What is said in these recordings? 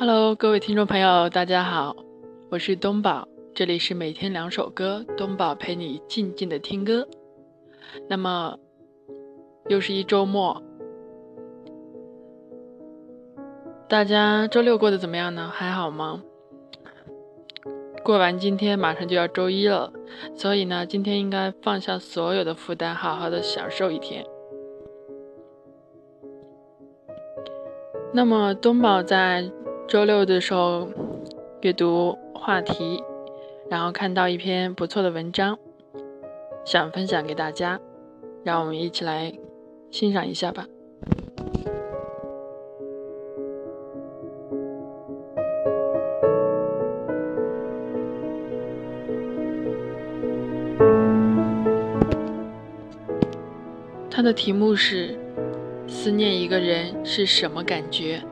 Hello，各位听众朋友，大家好，我是东宝，这里是每天两首歌，东宝陪你静静的听歌。那么，又是一周末，大家周六过得怎么样呢？还好吗？过完今天，马上就要周一了，所以呢，今天应该放下所有的负担，好好的享受一天。那么，东宝在周六的时候阅读话题，然后看到一篇不错的文章，想分享给大家，让我们一起来欣赏一下吧。它的题目是。思念一个人是什么感觉？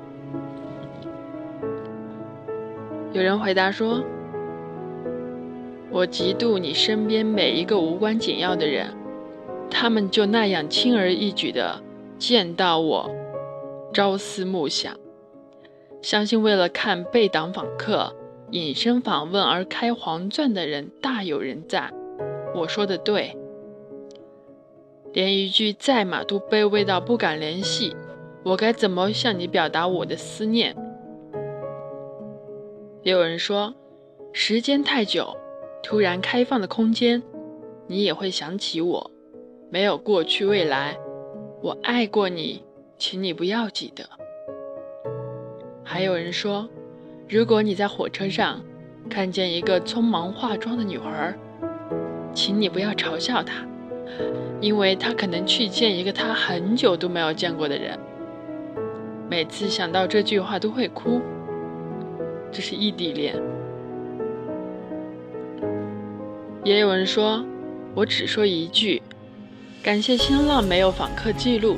有人回答说：“我嫉妒你身边每一个无关紧要的人，他们就那样轻而易举的见到我，朝思暮想。相信为了看被挡访客、隐身访问而开黄钻的人大有人在。我说的对。”连一句在吗都卑微到不敢联系，我该怎么向你表达我的思念？也有人说，时间太久，突然开放的空间，你也会想起我。没有过去未来，我爱过你，请你不要记得。还有人说，如果你在火车上看见一个匆忙化妆的女孩，请你不要嘲笑她。因为她可能去见一个她很久都没有见过的人，每次想到这句话都会哭。这是异地恋。也有人说，我只说一句，感谢新浪没有访客记录。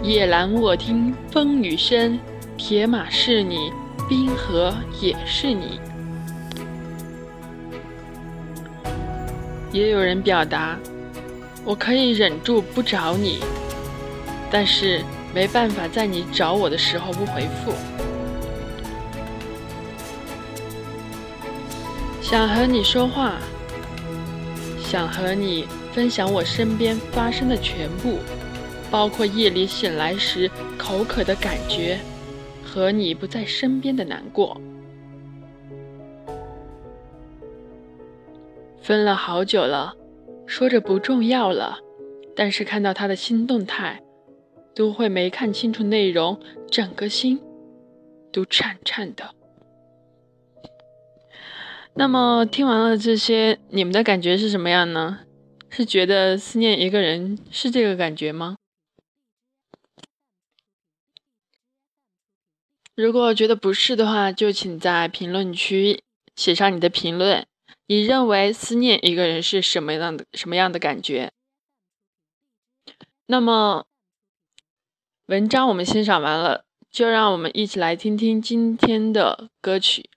夜阑卧听风雨声，铁马是你，冰河也是你。也有人表达，我可以忍住不找你，但是没办法在你找我的时候不回复。想和你说话，想和你分享我身边发生的全部，包括夜里醒来时口渴的感觉，和你不在身边的难过。分了好久了，说着不重要了，但是看到他的新动态，都会没看清楚内容，整个心都颤颤的。那么听完了这些，你们的感觉是什么样呢？是觉得思念一个人是这个感觉吗？如果觉得不是的话，就请在评论区写上你的评论。你认为思念一个人是什么样的什么样的感觉？那么，文章我们欣赏完了，就让我们一起来听听今天的歌曲。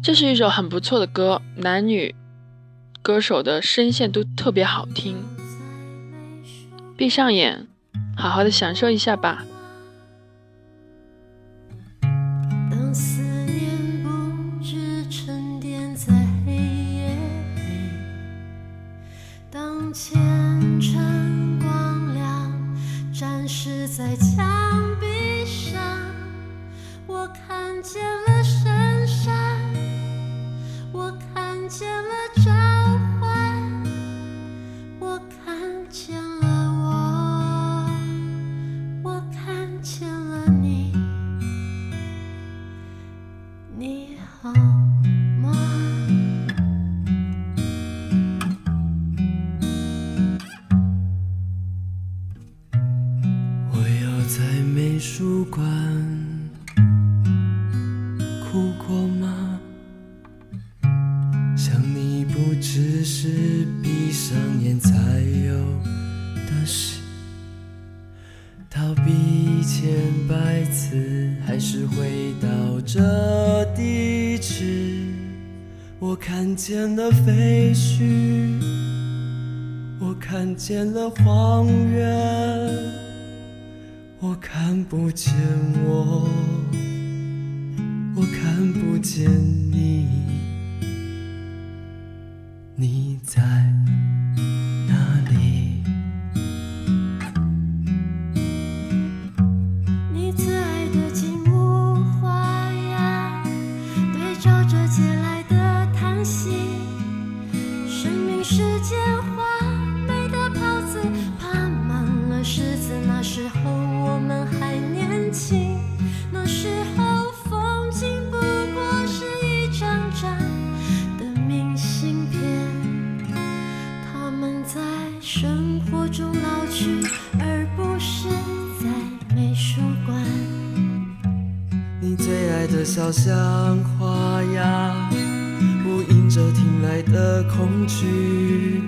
这是一首很不错的歌，男女歌手的声线都特别好听。闭上眼，好好的享受一下吧。是在墙壁上我看见了是闭上眼才有的事，逃避千百次还是回到这地址，我看见了废墟，我看见了荒原，我看不见我，我看不见中老去，而不是在美术馆。你最爱的小巷花呀，呼应着听来的恐惧。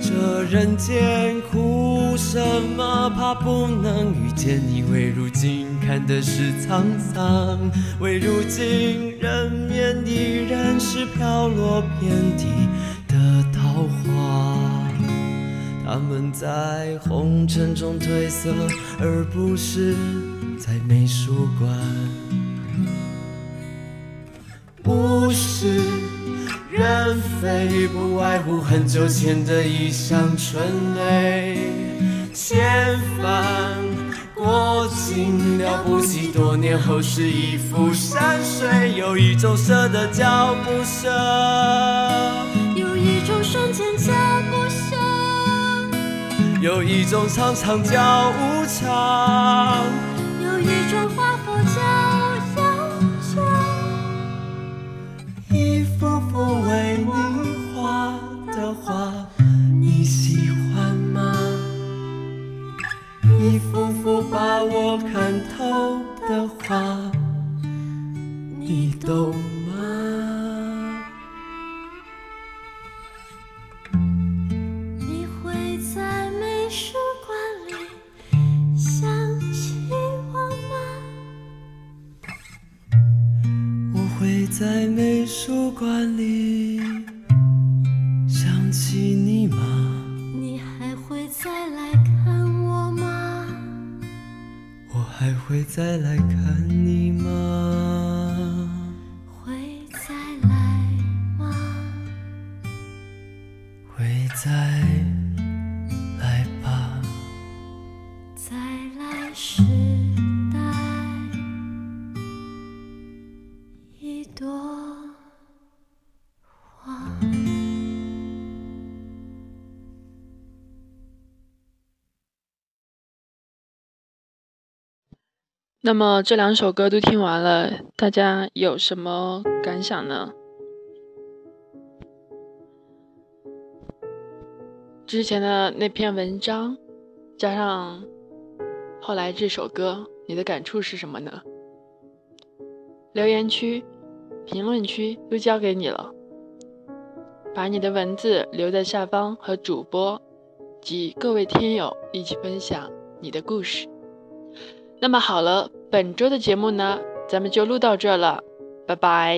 这人间苦什么？怕不能遇见你。为如今看的是沧桑，为如今人面依然是飘落遍地他们在红尘中褪色，而不是在美术馆。物是人非，不外乎很久前的一箱春泪。千帆过尽了不起，多年后是一幅山水。有一种舍得叫不舍，有一种常常叫无常。有一种画佛叫悠久。一幅幅为你画的画，你喜欢吗？一幅幅把我看透的画，你懂会在美术馆里想起你吗？你还会再来看我吗？我还会再来看你吗？那么这两首歌都听完了，大家有什么感想呢？之前的那篇文章，加上后来这首歌，你的感触是什么呢？留言区、评论区都交给你了，把你的文字留在下方，和主播及各位听友一起分享你的故事。那么好了，本周的节目呢，咱们就录到这了，拜拜。